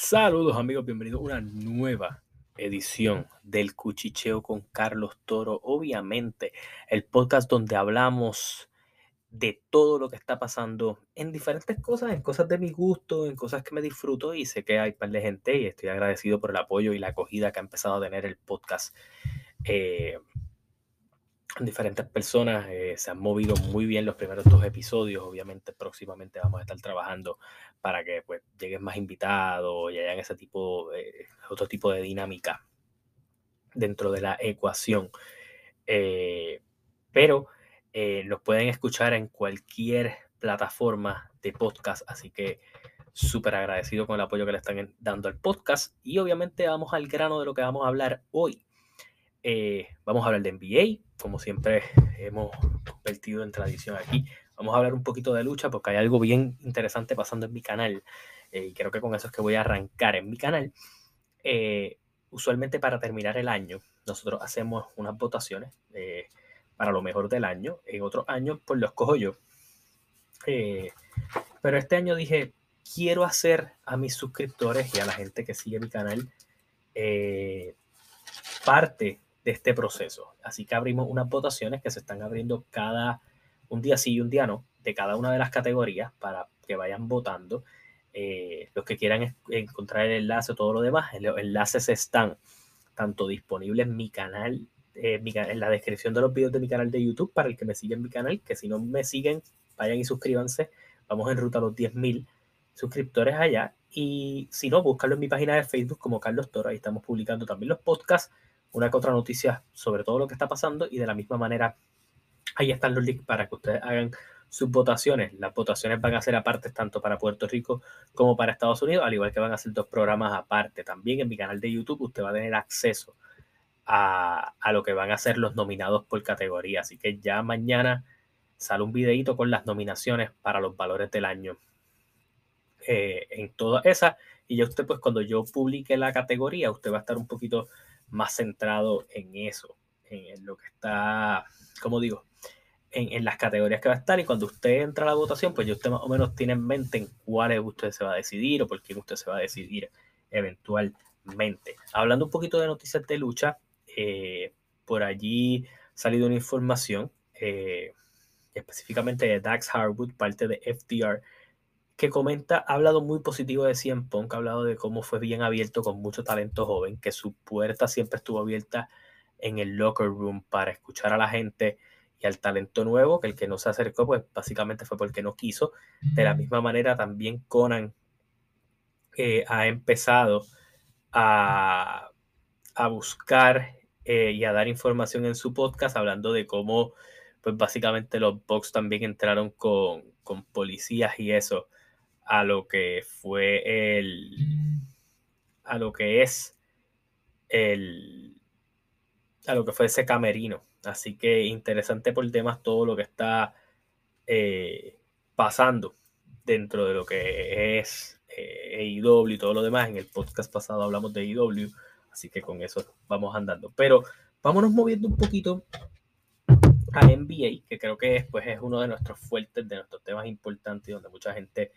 Saludos amigos, bienvenidos a una nueva edición del Cuchicheo con Carlos Toro. Obviamente, el podcast donde hablamos de todo lo que está pasando en diferentes cosas, en cosas de mi gusto, en cosas que me disfruto y sé que hay par de gente y estoy agradecido por el apoyo y la acogida que ha empezado a tener el podcast. Eh, diferentes personas. Eh, se han movido muy bien los primeros dos episodios. Obviamente, próximamente vamos a estar trabajando para que pues, lleguen más invitados y hayan ese tipo, otro tipo de dinámica dentro de la ecuación. Eh, pero eh, los pueden escuchar en cualquier plataforma de podcast, así que súper agradecido con el apoyo que le están dando al podcast. Y obviamente vamos al grano de lo que vamos a hablar hoy. Eh, vamos a hablar de NBA, como siempre hemos convertido en tradición aquí. Vamos a hablar un poquito de lucha porque hay algo bien interesante pasando en mi canal. Eh, y creo que con eso es que voy a arrancar en mi canal. Eh, usualmente para terminar el año, nosotros hacemos unas votaciones para lo mejor del año. En otros años, pues los cojo yo. pero este año dije, quiero hacer a mis suscriptores y a la gente que sigue mi canal parte de este proceso. Así que abrimos unas votaciones que se están abriendo cada un día sí y un día no, de cada una de las categorías para que vayan votando. Eh, los que quieran encontrar el enlace o todo lo demás, los enlaces están tanto disponibles en mi canal, eh, en la descripción de los videos de mi canal de YouTube para el que me sigue en mi canal, que si no me siguen, vayan y suscríbanse. Vamos en ruta a los 10.000 suscriptores allá. Y si no, búscalo en mi página de Facebook como Carlos Toro. Ahí estamos publicando también los podcasts una que otra noticia sobre todo lo que está pasando y de la misma manera ahí están los links para que ustedes hagan sus votaciones. Las votaciones van a ser aparte tanto para Puerto Rico como para Estados Unidos, al igual que van a ser dos programas aparte. También en mi canal de YouTube usted va a tener acceso a, lo que van a ser los nominados por categoría. Así que ya mañana sale un videito con las nominaciones para los valores del año. Eh, en todas esas. Y ya usted, pues cuando yo publique la categoría, usted va a estar un poquito más centrado en eso, en, lo que está, como digo, en, las categorías que va a estar. Y cuando usted entra a la votación, pues ya usted más o menos tiene en mente en cuáles usted se va a decidir o por quién usted se va a decidir eventualmente. Hablando un poquito de noticias de lucha, eh, por allí ha salido una información, eh, específicamente de Dax Harwood, parte de FDR, que comenta, ha hablado muy positivo de CM Punk, ha hablado de cómo fue bien abierto con mucho talento joven, que su puerta siempre estuvo abierta en el locker room para escuchar a la gente y al talento nuevo, que el que no se acercó, pues básicamente fue porque no quiso. De la misma manera, también Conan eh, ha empezado a, a buscar eh, y a dar información en su podcast, hablando de cómo, pues básicamente los Bucks también entraron con, con policías y eso a lo que fue el. a lo que es el. a lo que fue ese camerino. Así que interesante por temas todo lo que está eh, pasando dentro de lo que es eh, AEW y todo lo demás. En el podcast pasado hablamos de AEW, así que con eso vamos andando. Pero vámonos moviendo un poquito a NBA, que creo que pues, es uno de nuestros fuertes, de nuestros temas importantes, donde mucha gente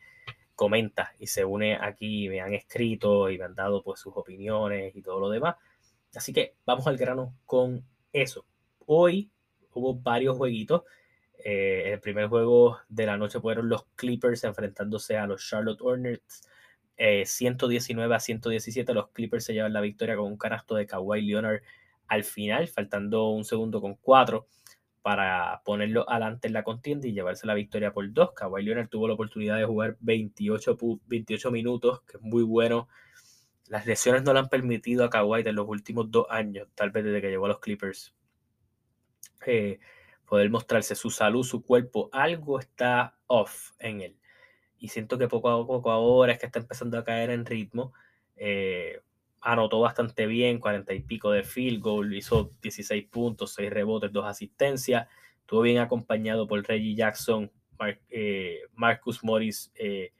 comenta y se une aquí, me han escrito y me han dado pues sus opiniones y todo lo demás. Así que vamos al grano con eso. Hoy hubo varios jueguitos. Eh, el primer juego de la noche fueron los Clippers enfrentándose a los Charlotte Hornets. 119 eh, a 117 los Clippers se llevan la victoria con un canasto de Kawhi Leonard al final, faltando un segundo con cuatro para ponerlo adelante en la contienda y llevarse la victoria por dos. Kawhi Leonard tuvo la oportunidad de jugar 28, 28 minutos, que es muy bueno. Las lesiones no le han permitido a Kawhi en los últimos dos años, tal vez desde que llegó a los Clippers, eh, poder mostrarse su salud, su cuerpo. Algo está off en él. Y siento que poco a poco ahora es que está empezando a caer en ritmo. Eh, anotó bastante bien, 40 y pico de field goal, hizo 16 puntos, 6 rebotes, 2 asistencias, estuvo bien acompañado por Reggie Jackson, eh, Marcus Morris, eh,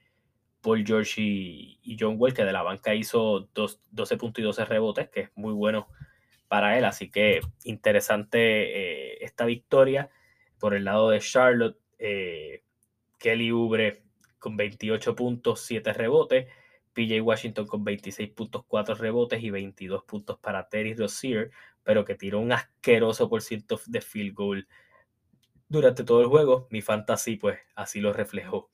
Paul George y, John Wall, que de la banca hizo 12 puntos y 12 rebotes, que es muy bueno para él, así que interesante eh, esta victoria. Por el lado de Charlotte, Kelly Ubre con 28 puntos, 7 rebotes, PJ Washington con 26.4 rebotes y 22 puntos para Terry Rozier, pero que tiró un asqueroso por ciento de field goal durante todo el juego. Mi fantasy, pues, así lo reflejó.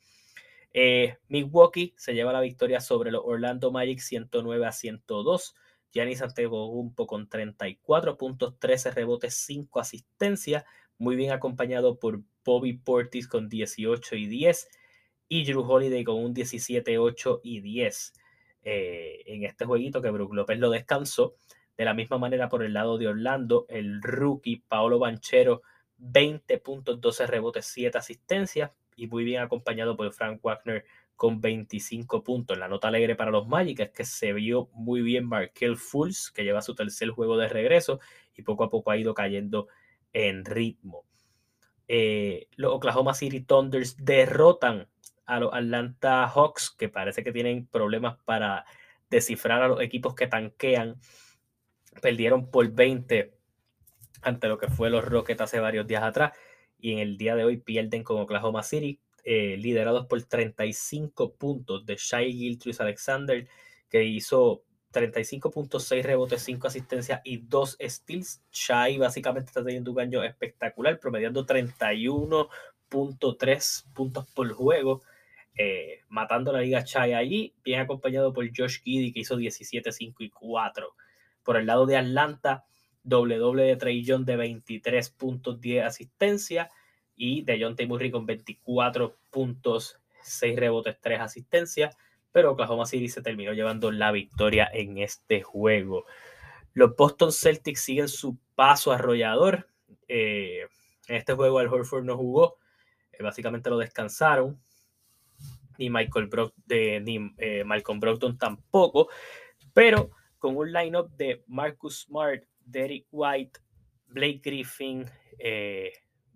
Eh, Milwaukee se lleva la victoria sobre los Orlando Magic 109 a 102. Giannis Antetokounmpo con 34 puntos, 13 rebotes, 5 asistencias, muy bien acompañado por Bobby Portis con 18 y 10 y Drew Holiday con un 17, 8 y 10 eh, en este jueguito que Brook López lo descansó. De la misma manera por el lado de Orlando, el rookie Paolo Banchero, 20 puntos, 12 rebotes, 7 asistencias y muy bien acompañado por Frank Wagner con 25 puntos. La nota alegre para los Magic es que se vio muy bien Markel Fultz, que lleva su tercer juego de regreso y poco a poco ha ido cayendo en ritmo. Eh, los Oklahoma City Thunders derrotan a los Atlanta Hawks, que parece que tienen problemas para descifrar a los equipos que tanquean. Perdieron por 20 ante lo que fue los Rockets hace varios días atrás. Y en el día de hoy pierden con Oklahoma City, eh, liderados por 35 puntos de Shai Giltris Alexander, que hizo 35.6 rebotes, 5 asistencias y 2 steals. Shai básicamente está teniendo un año espectacular, promediando 31.3 puntos por juego. Eh, matando la liga Chai allí, bien acompañado por Josh Giddy que hizo 17, 5 y 4. Por el lado de Atlanta, doble doble de Trey John de 23 puntos, 10 asistencias y de John Murray con 24 puntos, 6 rebotes, 3 asistencias. Pero Oklahoma City se terminó llevando la victoria en este juego. Los Boston Celtics siguen su paso arrollador. Eh, en este juego el Horford no jugó, eh, básicamente lo descansaron ni Michael Brock, de, ni eh, Malcolm Brogdon tampoco, pero con un lineup de Marcus Smart, Derek White, Blake Griffin, eh,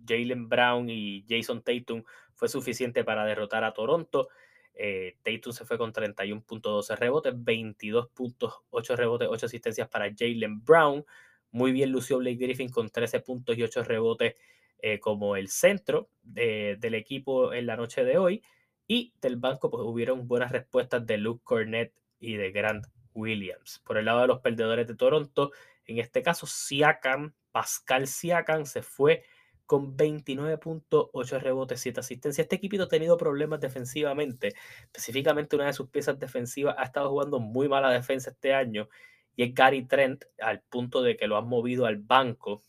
Jalen Brown y Jason Tatum fue suficiente para derrotar a Toronto. Eh, Tatum se fue con 31.12 rebotes, 22.8 rebotes, 8 asistencias para Jalen Brown. Muy bien lució Blake Griffin con 13 puntos y 8 rebotes como el centro del equipo en la noche de hoy. Y del banco, pues hubieron buenas respuestas de Luke Cornett y de Grant Williams. Por el lado de los perdedores de Toronto, en este caso, Siakam, Pascal Siakam, se fue con 29.8 rebotes, 7 asistencias. Este equipo ha tenido problemas defensivamente. Específicamente, una de sus piezas defensivas ha estado jugando muy mala defensa este año. Y es Gary Trent, al punto de que lo han movido al banco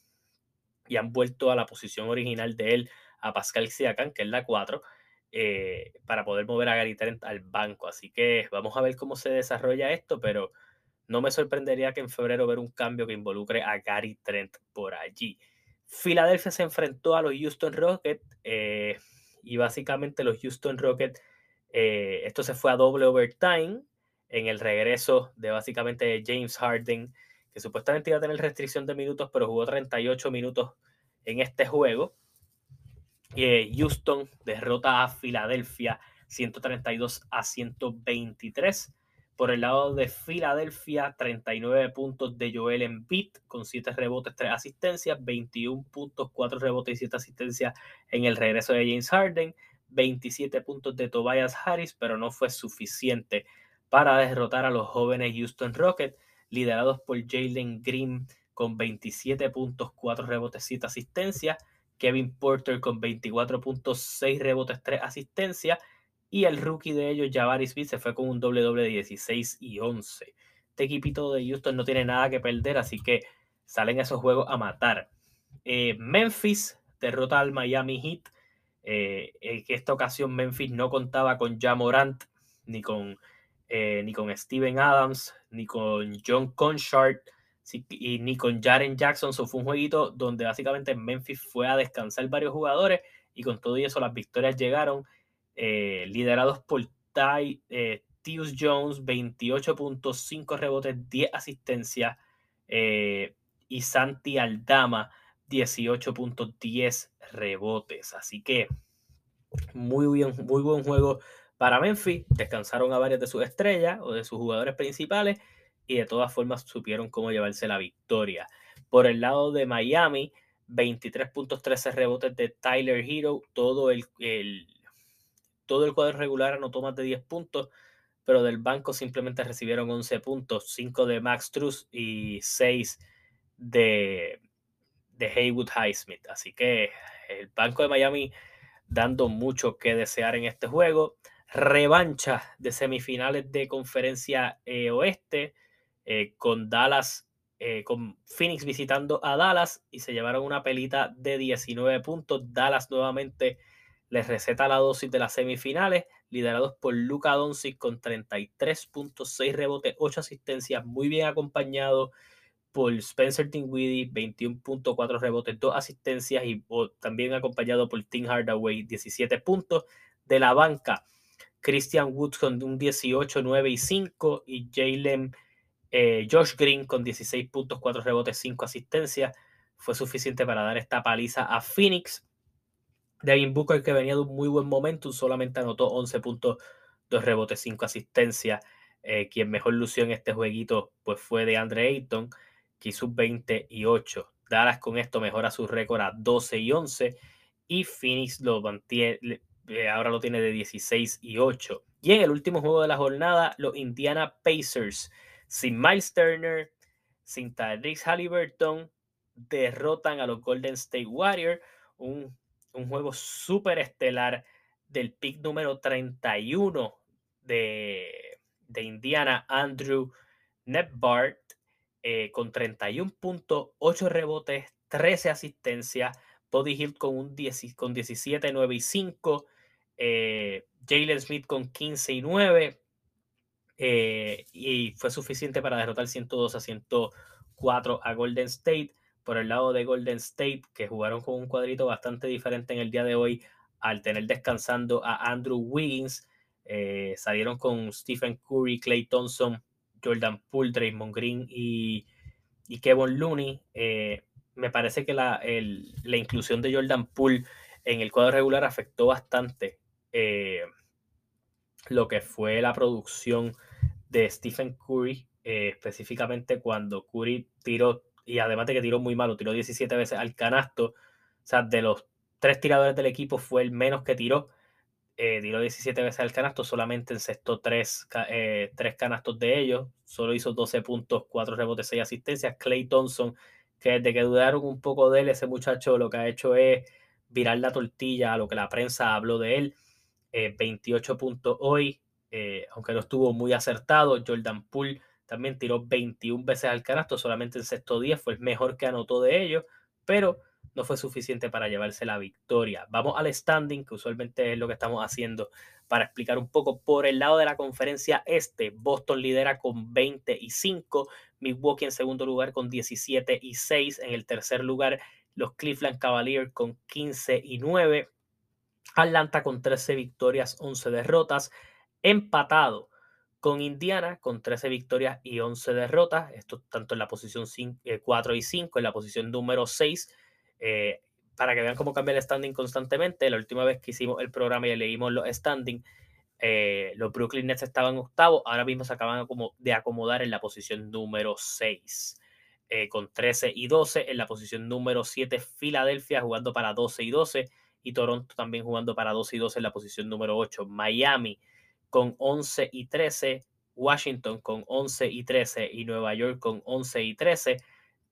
y han vuelto a la posición original de él, a Pascal Siakam, que es la 4. Eh, para poder mover a Gary Trent al banco. Así que vamos a ver cómo se desarrolla esto, pero no me sorprendería que en febrero ver un cambio que involucre a Gary Trent por allí. Filadelfia se enfrentó a los Houston Rockets eh, y básicamente los Houston Rockets, eh, esto se fue a doble overtime en el regreso de básicamente James Harden, que supuestamente iba a tener restricción de minutos, pero jugó 38 minutos en este juego. Houston derrota a Filadelfia 132 a 123. Por el lado de Filadelfia, 39 puntos de Joel Embiid con 7 rebotes, 3 asistencias, 21 puntos, 4 rebotes y 7 asistencias en el regreso de James Harden, 27 puntos de Tobias Harris, pero no fue suficiente para derrotar a los jóvenes Houston Rockets, liderados por Jalen Green con 27 puntos, 4 rebotes, 7 asistencias, Kevin Porter con 24.6 rebotes, 3 asistencias. Y el rookie de ellos, Jabari Smith, se fue con un doble doble de 16 y 11. Este equipito de Houston no tiene nada que perder, así que salen esos juegos a matar. Eh, Memphis derrota al Miami Heat. Eh, en esta ocasión Memphis no contaba con Jamorant, ni con, eh, ni con Steven Adams, ni con John Conchard y ni con Jaren Jackson. fue un jueguito donde básicamente Memphis fue a descansar varios jugadores y con todo eso las victorias llegaron eh, liderados por Ty, eh, Tius Jones, 28.5 rebotes, 10 asistencias eh, y Santi Aldama, 18.10 rebotes. Así que muy, bien, muy buen juego para Memphis. Descansaron a varias de sus estrellas o de sus jugadores principales y de todas formas supieron cómo llevarse la victoria. Por el lado de Miami, 23.13 rebotes de Tyler Hero, todo el, todo el cuadro regular anotó más de 10 puntos, pero del banco simplemente recibieron 11 puntos, 5 de Max Truss y 6 de, de Haywood Highsmith. Así que el banco de Miami dando mucho que desear en este juego. Revancha de semifinales de conferencia eh, oeste eh, con Dallas, eh, con Phoenix visitando a Dallas y se llevaron una pelita de 19 puntos. Dallas nuevamente les receta la dosis de las semifinales, liderados por Luca Doncic con 33.6 rebotes, 8 asistencias, muy bien acompañado por Spencer Dinwiddie, 21.4 rebotes, 2 asistencias y también acompañado por Tim Hardaway, 17 puntos. De la banca, Christian Woods con un 18, 9 y 5 y Jalen eh, Josh Green con 16 puntos, 4 rebotes, 5 asistencias. Fue suficiente para dar esta paliza a Phoenix. Devin Booker, que venía de un muy buen momento, solamente anotó 11 puntos, 2 rebotes, 5 asistencias. Eh, quien mejor lució en este jueguito pues fue de Andre Ayton, que hizo 20 y 8. Dallas con esto mejora su récord a 12 y 11 y Phoenix lo mantiene, eh, ahora lo tiene de 16 y 8. Y en el último juego de la jornada, los Indiana Pacers, sin Miles Turner, sin Tyrese Halliburton, derrotan a los Golden State Warriors, un un juego súper estelar del pick número 31 de, Indiana, Andrew Netbart, eh, con 31.8 rebotes, 13 asistencias, Body Hill con, un 10, con 17, 9 y 5, eh, Jalen Smith con 15 y 9, eh, y fue suficiente para derrotar 102 a 104 a Golden State por el lado de Golden State, que jugaron con un cuadrito bastante diferente en el día de hoy, al tener descansando a Andrew Wiggins, eh, salieron con Stephen Curry, Clay Thompson, Jordan Poole, Draymond Green y, Kevin Looney. Eh, me parece que la, la, inclusión de Jordan Poole en el cuadro regular afectó bastante lo que fue la producción de Stephen Curry, específicamente cuando Curry tiró y además de que tiró muy malo, tiró 17 veces al canasto. O sea, de los tres tiradores del equipo fue el menos que tiró. Eh, tiró 17 veces al canasto, solamente encestó tres, eh, tres canastos de ellos. Solo hizo 12 puntos, 4 rebotes, 6 asistencias. Clay Thompson, que desde que dudaron un poco de él, ese muchacho lo que ha hecho es virar la tortilla a lo que la prensa habló de él. 28 eh, puntos hoy, aunque no estuvo muy acertado. Jordan Poole también tiró 21 veces al canasto, solamente en sexto día fue el mejor que anotó de ellos, pero no fue suficiente para llevarse la victoria. Vamos al standing, que usualmente es lo que estamos haciendo para explicar un poco. Por el lado de la conferencia este, Boston lidera con 20 y 5, Milwaukee en segundo lugar con 17 y 6, en el tercer lugar los Cleveland Cavaliers con 15 y 9, Atlanta con 13 victorias, 11 derrotas, empatado con Indiana con 13 victorias y 11 derrotas, esto tanto en la posición 4 eh, y 5, en la posición número 6, eh, para que vean cómo cambia el standing constantemente. La última vez que hicimos el programa y leímos los standing, eh, los Brooklyn Nets estaban octavos, ahora mismo se acaban de acomodar en la posición número 6. con 13 y 12, en la posición número 7 Filadelfia jugando para 12 y 12 y Toronto también jugando para 12 y 12 en la posición número 8. Miami con 11 y 13, Washington con 11 y 13 y Nueva York con 11 y 13,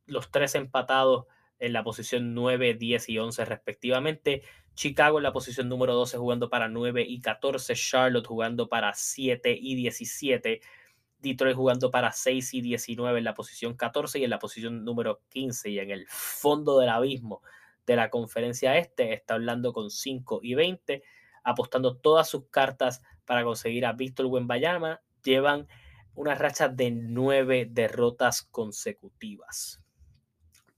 los tres empatados en la posición 9, 10 y 11 respectivamente. Chicago en la posición número 12 jugando para 9 y 14, Charlotte jugando para 7 y 17, Detroit jugando para 6 y 19 en la posición 14 y en la posición número 15 y en el fondo del abismo de la conferencia este está hablando con 5 y 20 apostando todas sus cartas para conseguir a Víctor Wembayama. Llevan una racha de nueve derrotas consecutivas.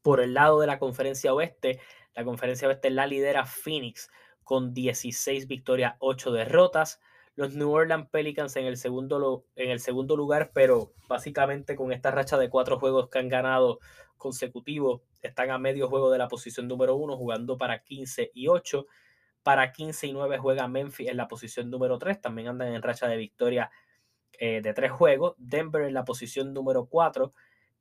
Por el lado de la conferencia oeste, la conferencia oeste la lidera Phoenix con 16 victorias, 8 derrotas. Los New Orleans Pelicans en el segundo, en el segundo lugar, pero básicamente con esta racha de cuatro juegos que han ganado consecutivos, están a medio juego de la posición número uno, jugando para 15 y 8. Para 15 y 9 juega Memphis en la posición número 3. También andan en racha de victoria eh, de tres juegos. Denver en la posición número 4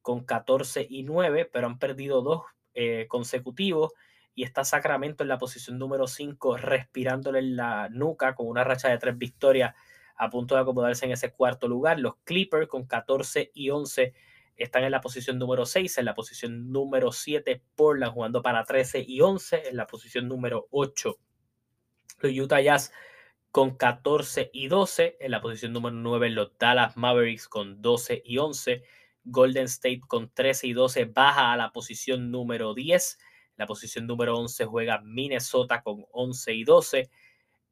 con 14 y 9, pero han perdido dos eh, consecutivos. Y está Sacramento en la posición número 5 respirándole en la nuca con una racha de tres victorias a punto de acomodarse en ese cuarto lugar. Los Clippers con 14 y 11 están en la posición número 6, en la posición número 7 Portland jugando para 13 y 11, en la posición número 8 los Utah Jazz con 14 y 12, en la posición número 9 los Dallas Mavericks con 12 y 11, Golden State con 13 y 12 baja a la posición número 10, en la posición número 11 juega Minnesota con 11 y 12,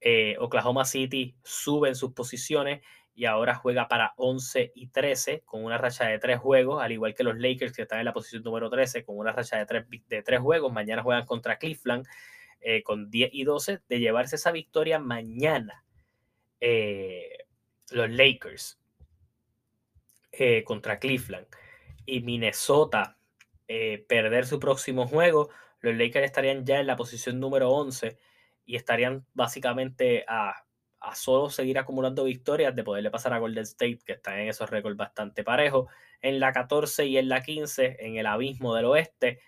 eh, Oklahoma City sube en sus posiciones y ahora juega para 11 y 13 con una racha de 3 juegos, al igual que los Lakers que están en la posición número 13 con una racha de 3, de 3 juegos. Mañana juegan contra Cleveland eh, con 10 y 12 de llevarse esa victoria mañana. Eh, los Lakers eh, contra Cleveland y Minnesota perder su próximo juego, los Lakers estarían ya en la posición número 11 y estarían básicamente a solo seguir acumulando victorias de poderle pasar a Golden State, que están en esos récords bastante parejos, en la 14 y en la 15, en el abismo del oeste,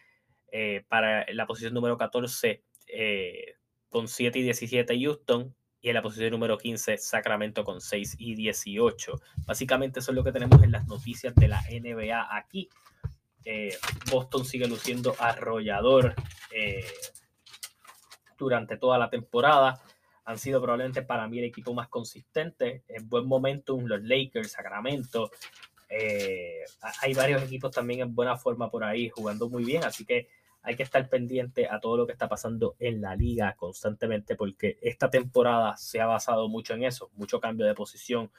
para la posición número 14 eh, con 7 y 17 Houston, y en la posición número 15 Sacramento con 6 y 18. Básicamente eso es lo que tenemos en las noticias de la NBA aquí. Eh, Boston sigue luciendo arrollador durante toda la temporada han sido probablemente para mí el equipo más consistente. En buen momentum, los Lakers, Sacramento. Eh, hay varios equipos también en buena forma por ahí, jugando muy bien, así que hay que estar pendiente a todo lo que está pasando en la liga constantemente, porque esta temporada se ha basado mucho en eso, mucho cambio de posición.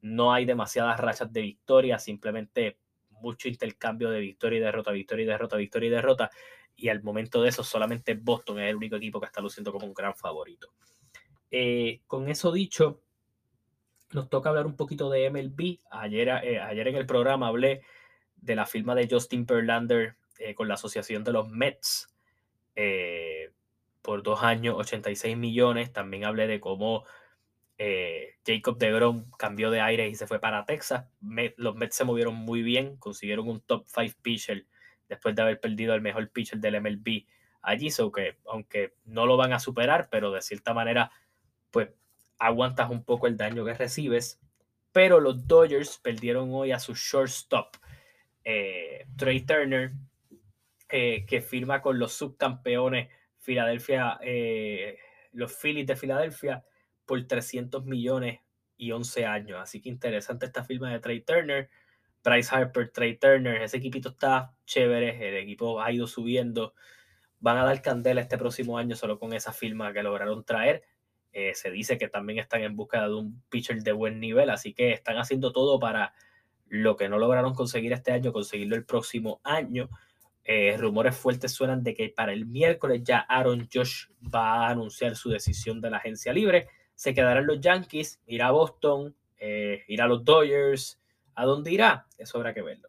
No hay demasiadas rachas de victoria, simplemente mucho intercambio de victoria y derrota, victoria y derrota, victoria y derrota. Y al momento de eso, solamente Boston es el único equipo que está luciendo como un gran favorito. Eh, con eso dicho, nos toca hablar un poquito de MLB. Ayer, eh, ayer en el programa hablé de la firma de Justin Verlander eh, con la Asociación de los Mets por dos años, 86 millones. También hablé de cómo Jacob DeGrom cambió de aire y se fue para Texas. los Mets se movieron muy bien, consiguieron un top 5 pitcher después de haber perdido al mejor pitcher del MLB allí. So que, aunque no lo van a superar, pero de cierta manera pues aguantas un poco el daño que recibes. Pero los Dodgers perdieron hoy a su shortstop, eh, Trey Turner, eh, que firma con los subcampeones Filadelfia, eh, los Phillies de Filadelfia, por 300 millones y 11 años. Así que interesante esta firma de Trey Turner. Bryce Harper, Trey Turner, ese equipito está chévere, el equipo ha ido subiendo. Van a dar candela este próximo año solo con esa firma que lograron traer. Eh, se dice que también están en busca de un pitcher de buen nivel, así que están haciendo todo para lo que no lograron conseguir este año, conseguirlo el próximo año. Eh, rumores fuertes suenan de que para el miércoles ya Aaron Josh va a anunciar su decisión de la agencia libre. Se quedarán los Yankees, irá a Boston, eh, irá a los Dodgers. ¿A dónde irá? Eso habrá que verlo.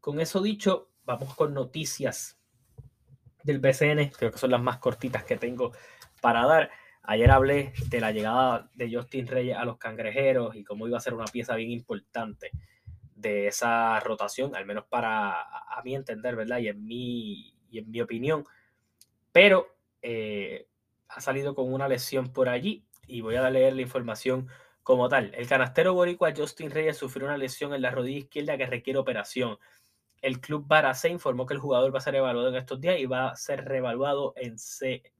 Con eso dicho, vamos con noticias del BCN. Creo que son las más cortitas que tengo para dar. Ayer hablé de la llegada de Justin Reyes a los cangrejeros y cómo iba a ser una pieza bien importante de esa rotación, al menos para a, mi entender, ¿verdad? Y en mi, y en mi opinión. Pero eh, ha salido con una lesión por allí y voy a leer la información como tal. El canastero boricua Justin Reyes sufrió una lesión en la rodilla izquierda que requiere operación. El club Baracé informó que el jugador va a ser evaluado en estos días y va a ser reevaluado en,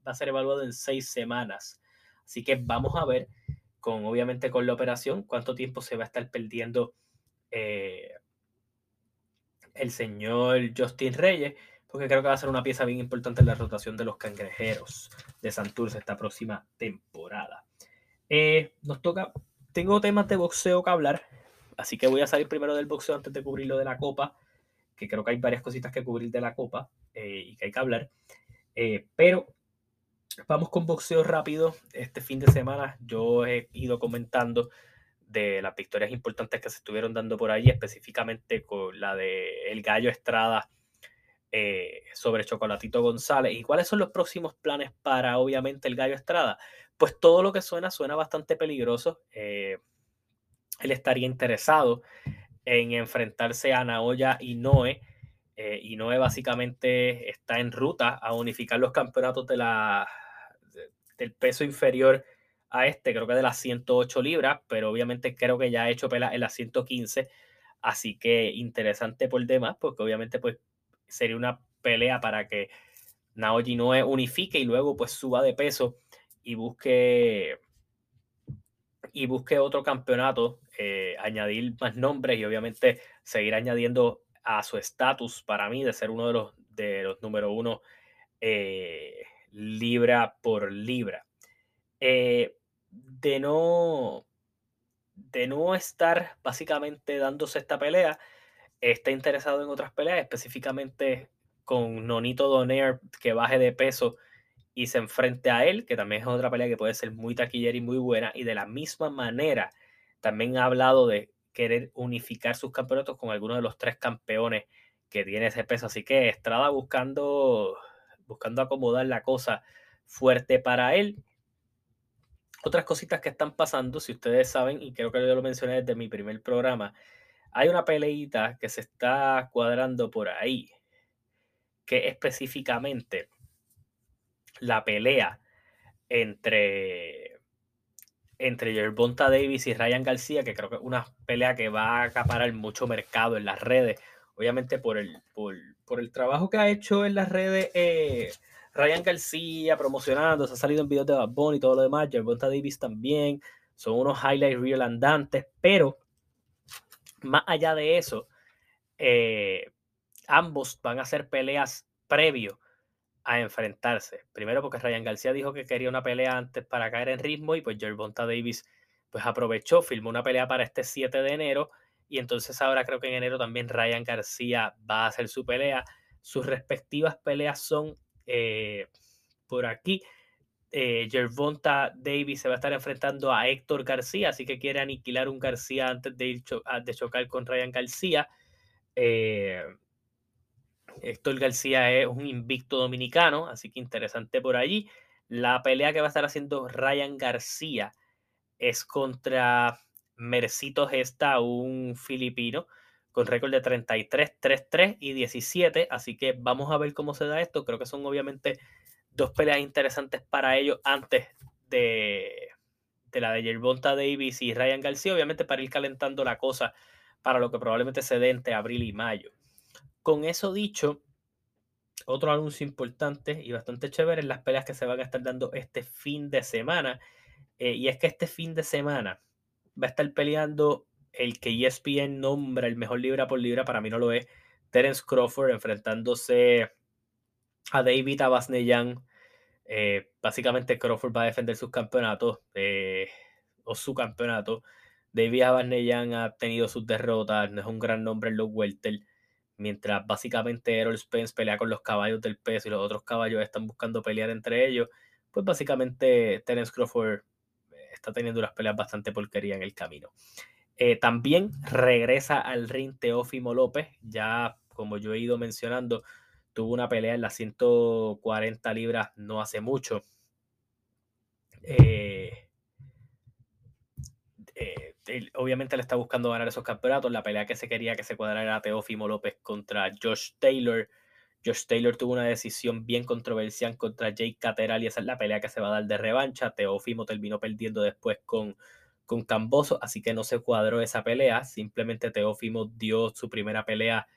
va a ser evaluado en seis semanas. Así que vamos a ver, con obviamente con la operación, cuánto tiempo se va a estar perdiendo eh, el señor Justin Reyes, porque creo que va a ser una pieza bien importante en la rotación de los cangrejeros de Santurce esta próxima temporada. Eh, nos toca, tengo temas de boxeo que hablar, así que voy a salir primero del boxeo antes de cubrir lo de la copa que creo que hay varias cositas que cubrir de la Copa eh, y que hay que hablar. Pero vamos con boxeo rápido. Este fin de semana yo he ido comentando de las victorias importantes que se estuvieron dando por ahí, específicamente con la de El Gallo Estrada eh, sobre Chocolatito González. ¿Y cuáles son los próximos planes para, obviamente, el Gallo Estrada? Pues todo lo que suena suena bastante peligroso. él estaría interesado en enfrentarse a Naoya y Noe. Eh, y Noe básicamente está en ruta a unificar los campeonatos de la, del peso inferior a este, creo que de las 108 libras, pero obviamente creo que ya ha hecho pelea en las 115, así que interesante por demás, porque obviamente pues sería una pelea para que Naoji no unifique y luego pues suba de peso y busque y busque otro campeonato, eh, añadir más nombres y obviamente seguir añadiendo a su estatus para mí de ser uno de los, de los número uno eh, libra por libra. Eh, de no de no estar básicamente dándose esta pelea, está interesado en otras peleas, específicamente con Nonito Donaire que baje de peso y se enfrente a él, que también es otra pelea que puede ser muy taquillera y muy buena. Y de la misma manera, también ha hablado de querer unificar sus campeonatos con algunos de los tres campeones que tiene ese peso. Así que Estrada buscando, buscando acomodar la cosa fuerte para él. Otras cositas que están pasando, si ustedes saben, y creo que yo lo mencioné desde mi primer programa, hay una peleita que se está cuadrando por ahí, que específicamente la pelea entre, entre Davis y Ryan García, que creo que es una pelea que va a acaparar mucho mercado en las redes, obviamente por el, por, el trabajo que ha hecho en las redes eh, Ryan García promocionando, se ha salido en videos de Bad y todo lo demás, Gervonta Davis también, son unos highlights real andantes, pero más allá de eso, eh, ambos van a hacer peleas previo a enfrentarse. Primero porque Ryan García dijo que quería una pelea antes para caer en ritmo y pues Gervonta Davis pues aprovechó, filmó una pelea para este 7 de enero y entonces ahora creo que en enero también Ryan García va a hacer su pelea. Sus respectivas peleas son eh, por aquí. Eh, Gervonta Davis se va a estar enfrentando a Héctor García, así que quiere aniquilar un García antes de, ir de chocar con Ryan García. Eh, Héctor García es un invicto dominicano, así que interesante por allí. La pelea que va a estar haciendo Ryan García es contra Mercito Gesta, un filipino con récord de 33, 3-3 y 17. Así que vamos a ver cómo se da esto. Creo que son obviamente dos peleas interesantes para ellos antes de, de la de Yerbonta Davis y Ryan García. Obviamente para ir calentando la cosa para lo que probablemente se dé entre abril y mayo. Con eso dicho, otro anuncio importante y bastante chévere en las peleas que se van a estar dando este fin de semana. Eh, y es que este fin de semana va a estar peleando el que ESPN nombra el mejor libra por libra, para mí no lo es, Terence Crawford enfrentándose a David Abasneyan. Eh, básicamente Crawford va a defender sus campeonatos eh, o su campeonato. David Abasneyan ha tenido sus derrotas, no es un gran nombre en los welter mientras básicamente Errol Spence pelea con los caballos del peso y los otros caballos están buscando pelear entre ellos, pues básicamente Terence Crawford eh, está teniendo unas peleas bastante porquería en el camino. Eh, también regresa al ring Teófimo López, ya como yo he ido mencionando, tuvo una pelea en las 140 libras no hace mucho. Eh, obviamente le está buscando ganar esos campeonatos. La pelea que se quería que se cuadrara era Teófimo López contra Josh Taylor. Josh Taylor tuvo una decisión bien controversial contra Jake Cateral y esa es la pelea que se va a dar de revancha. Teófimo terminó perdiendo después con, con Camboso, así que no se cuadró esa pelea. Simplemente Teófimo dio su primera pelea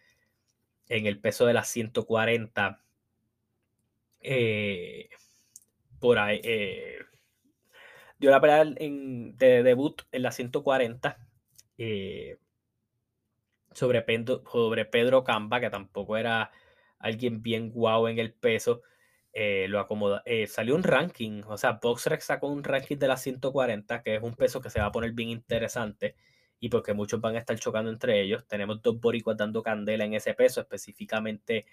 en el peso de las 140 eh, por ahí. Eh, dio la pelea en, de debut en la 140 eh, sobre, Pedro, sobre Pedro Camba, que tampoco era alguien bien guau en el peso. Eh, lo acomoda. Eh, salió un ranking, o sea, BoxRec sacó un ranking de la 140, que es un peso que se va a poner bien interesante y porque muchos van a estar chocando entre ellos. Tenemos dos boricuas dando candela en ese peso, específicamente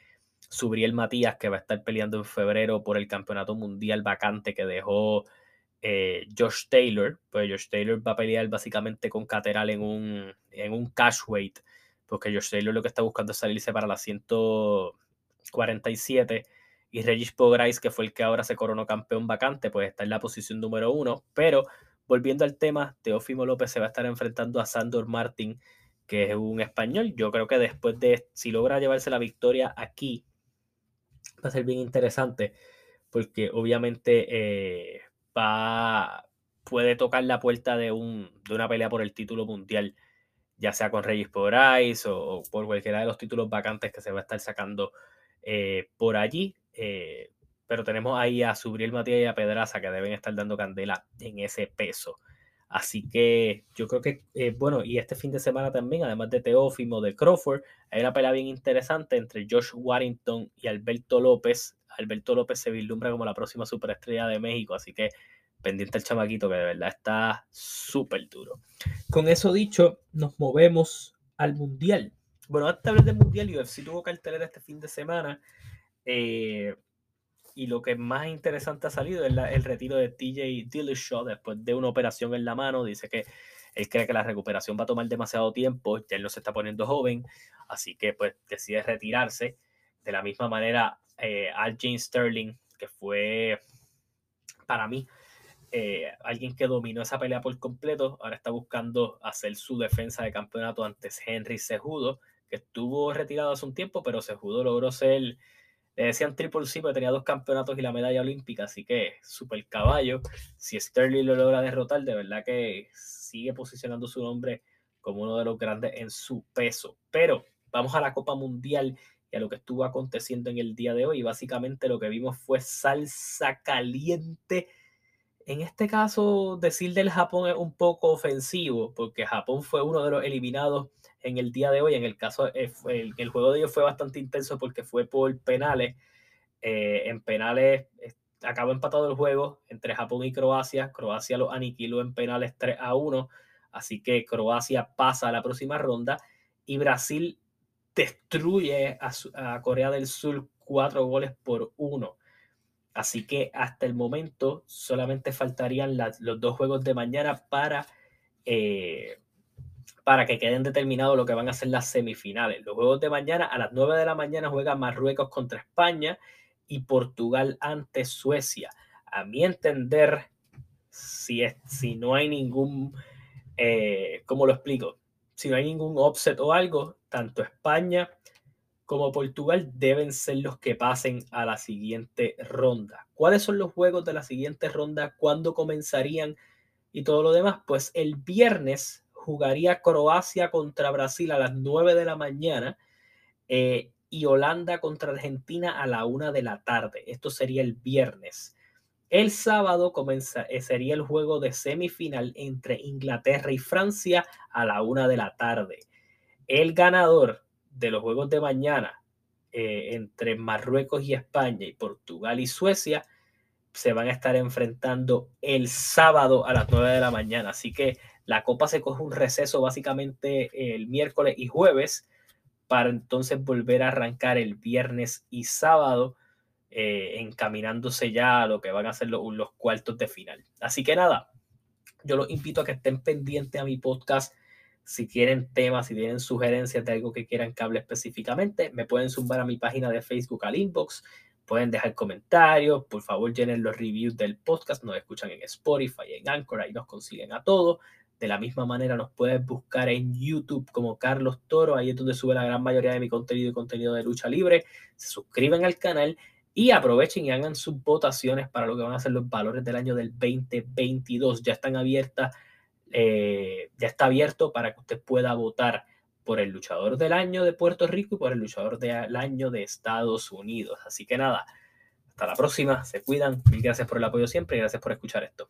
Subriel Matías, que va a estar peleando en febrero por el campeonato mundial vacante que dejó eh, Josh Taylor, pues Josh Taylor va a pelear básicamente con Cateral en un, en un cash weight, porque Josh Taylor lo que está buscando es salirse para la 147 y Regis Pograis, que fue el que ahora se coronó campeón vacante, pues está en la posición número uno, pero volviendo al tema, Teófimo López se va a estar enfrentando a Sandor Martin, que es un español. Yo creo que después de, si logra llevarse la victoria aquí, va a ser bien interesante, porque obviamente eh, va, puede tocar la puerta de, un, de una pelea por el título mundial, ya sea con Regis Porais o, o, por cualquiera de los títulos vacantes que se va a estar sacando eh, por allí. Eh, pero tenemos ahí a Subriel Matías y a Pedraza que deben estar dando candela en ese peso. Así que yo creo que, eh, bueno, y este fin de semana también, además de Teófimo, de Crawford, hay una pelea bien interesante entre Josh Warrington y Alberto López. Alberto López se vislumbra como la próxima superestrella de México, así que pendiente el chamaquito que de verdad está súper duro. Con eso dicho, nos movemos al Mundial. Bueno, antes de hablar del Mundial, UFC tuvo cartelera este fin de semana. Eh, y lo que más interesante ha salido es el retiro de TJ Dillashaw después de una operación en la mano. Dice que él cree que la recuperación va a tomar demasiado tiempo, ya él no se está poniendo joven, así que pues decide retirarse. De la misma manera, eh, Al James Sterling, que fue para mí eh, alguien que dominó esa pelea por completo, ahora está buscando hacer su defensa de campeonato antes Henry Sejudo, que estuvo retirado hace un tiempo, pero Sejudo logró ser le decían Triple C porque tenía dos campeonatos y la medalla olímpica, así que super caballo. Si Sterling lo logra derrotar, de verdad que sigue posicionando su nombre como uno de los grandes en su peso. Pero vamos a la Copa Mundial y a lo que estuvo aconteciendo en el día de hoy. Básicamente lo que vimos fue salsa caliente. En este caso, decir del Japón es un poco ofensivo, porque Japón fue uno de los eliminados en el día de hoy. En el caso, eh, el, juego de ellos fue bastante intenso porque fue por penales. Eh, en penales acabó empatado el juego entre Japón y Croacia. Croacia lo aniquiló en penales 3 a 1. Así que Croacia pasa a la próxima ronda y Brasil destruye a, Corea del Sur cuatro goles por uno. Así que hasta el momento solamente faltarían los dos juegos de mañana para eh, para que queden determinados lo que van a ser las semifinales. Los juegos de mañana a las 9 de la mañana juega Marruecos contra España y Portugal ante Suecia. A mi entender, si, es, si no hay ningún, eh, ¿cómo lo explico? Si no hay ningún offset o algo, tanto España como Portugal deben ser los que pasen a la siguiente ronda. ¿Cuáles son los juegos de la siguiente ronda? ¿Cuándo comenzarían? Y todo lo demás, pues el viernes jugaría Croacia contra Brasil a las 9 de la mañana eh, y Holanda contra Argentina a la 1 de la tarde. Esto sería el viernes. El sábado comienza, eh, sería el juego de semifinal entre Inglaterra y Francia a la 1 de la tarde. El ganador de los juegos de mañana eh, entre Marruecos y España y Portugal y Suecia se van a estar enfrentando el sábado a las 9 de la mañana. Así que la Copa se coge un receso básicamente el miércoles y jueves para entonces volver a arrancar el viernes y sábado, eh, encaminándose ya a lo que van a ser los, los cuartos de final. Así que nada, yo los invito a que estén pendientes a mi podcast. Si quieren temas, si tienen sugerencias de algo que quieran que hable específicamente, me pueden sumar a mi página de Facebook al inbox Pueden dejar comentarios, por favor llenen los reviews del podcast, nos escuchan en Spotify, en Anchor, ahí nos consiguen a todos. De la misma manera nos puedes buscar en YouTube como Carlos Toro, ahí es donde sube la gran mayoría de mi contenido y contenido de lucha libre. Se suscriben al canal y aprovechen y hagan sus votaciones para lo que van a ser los valores del año del 2022. Ya están abiertas, eh, ya está abierto para que usted pueda votar por el luchador del año de Puerto Rico y por el luchador del año de Estados Unidos. Así que nada, hasta la próxima, se cuidan, y gracias por el apoyo siempre y gracias por escuchar esto.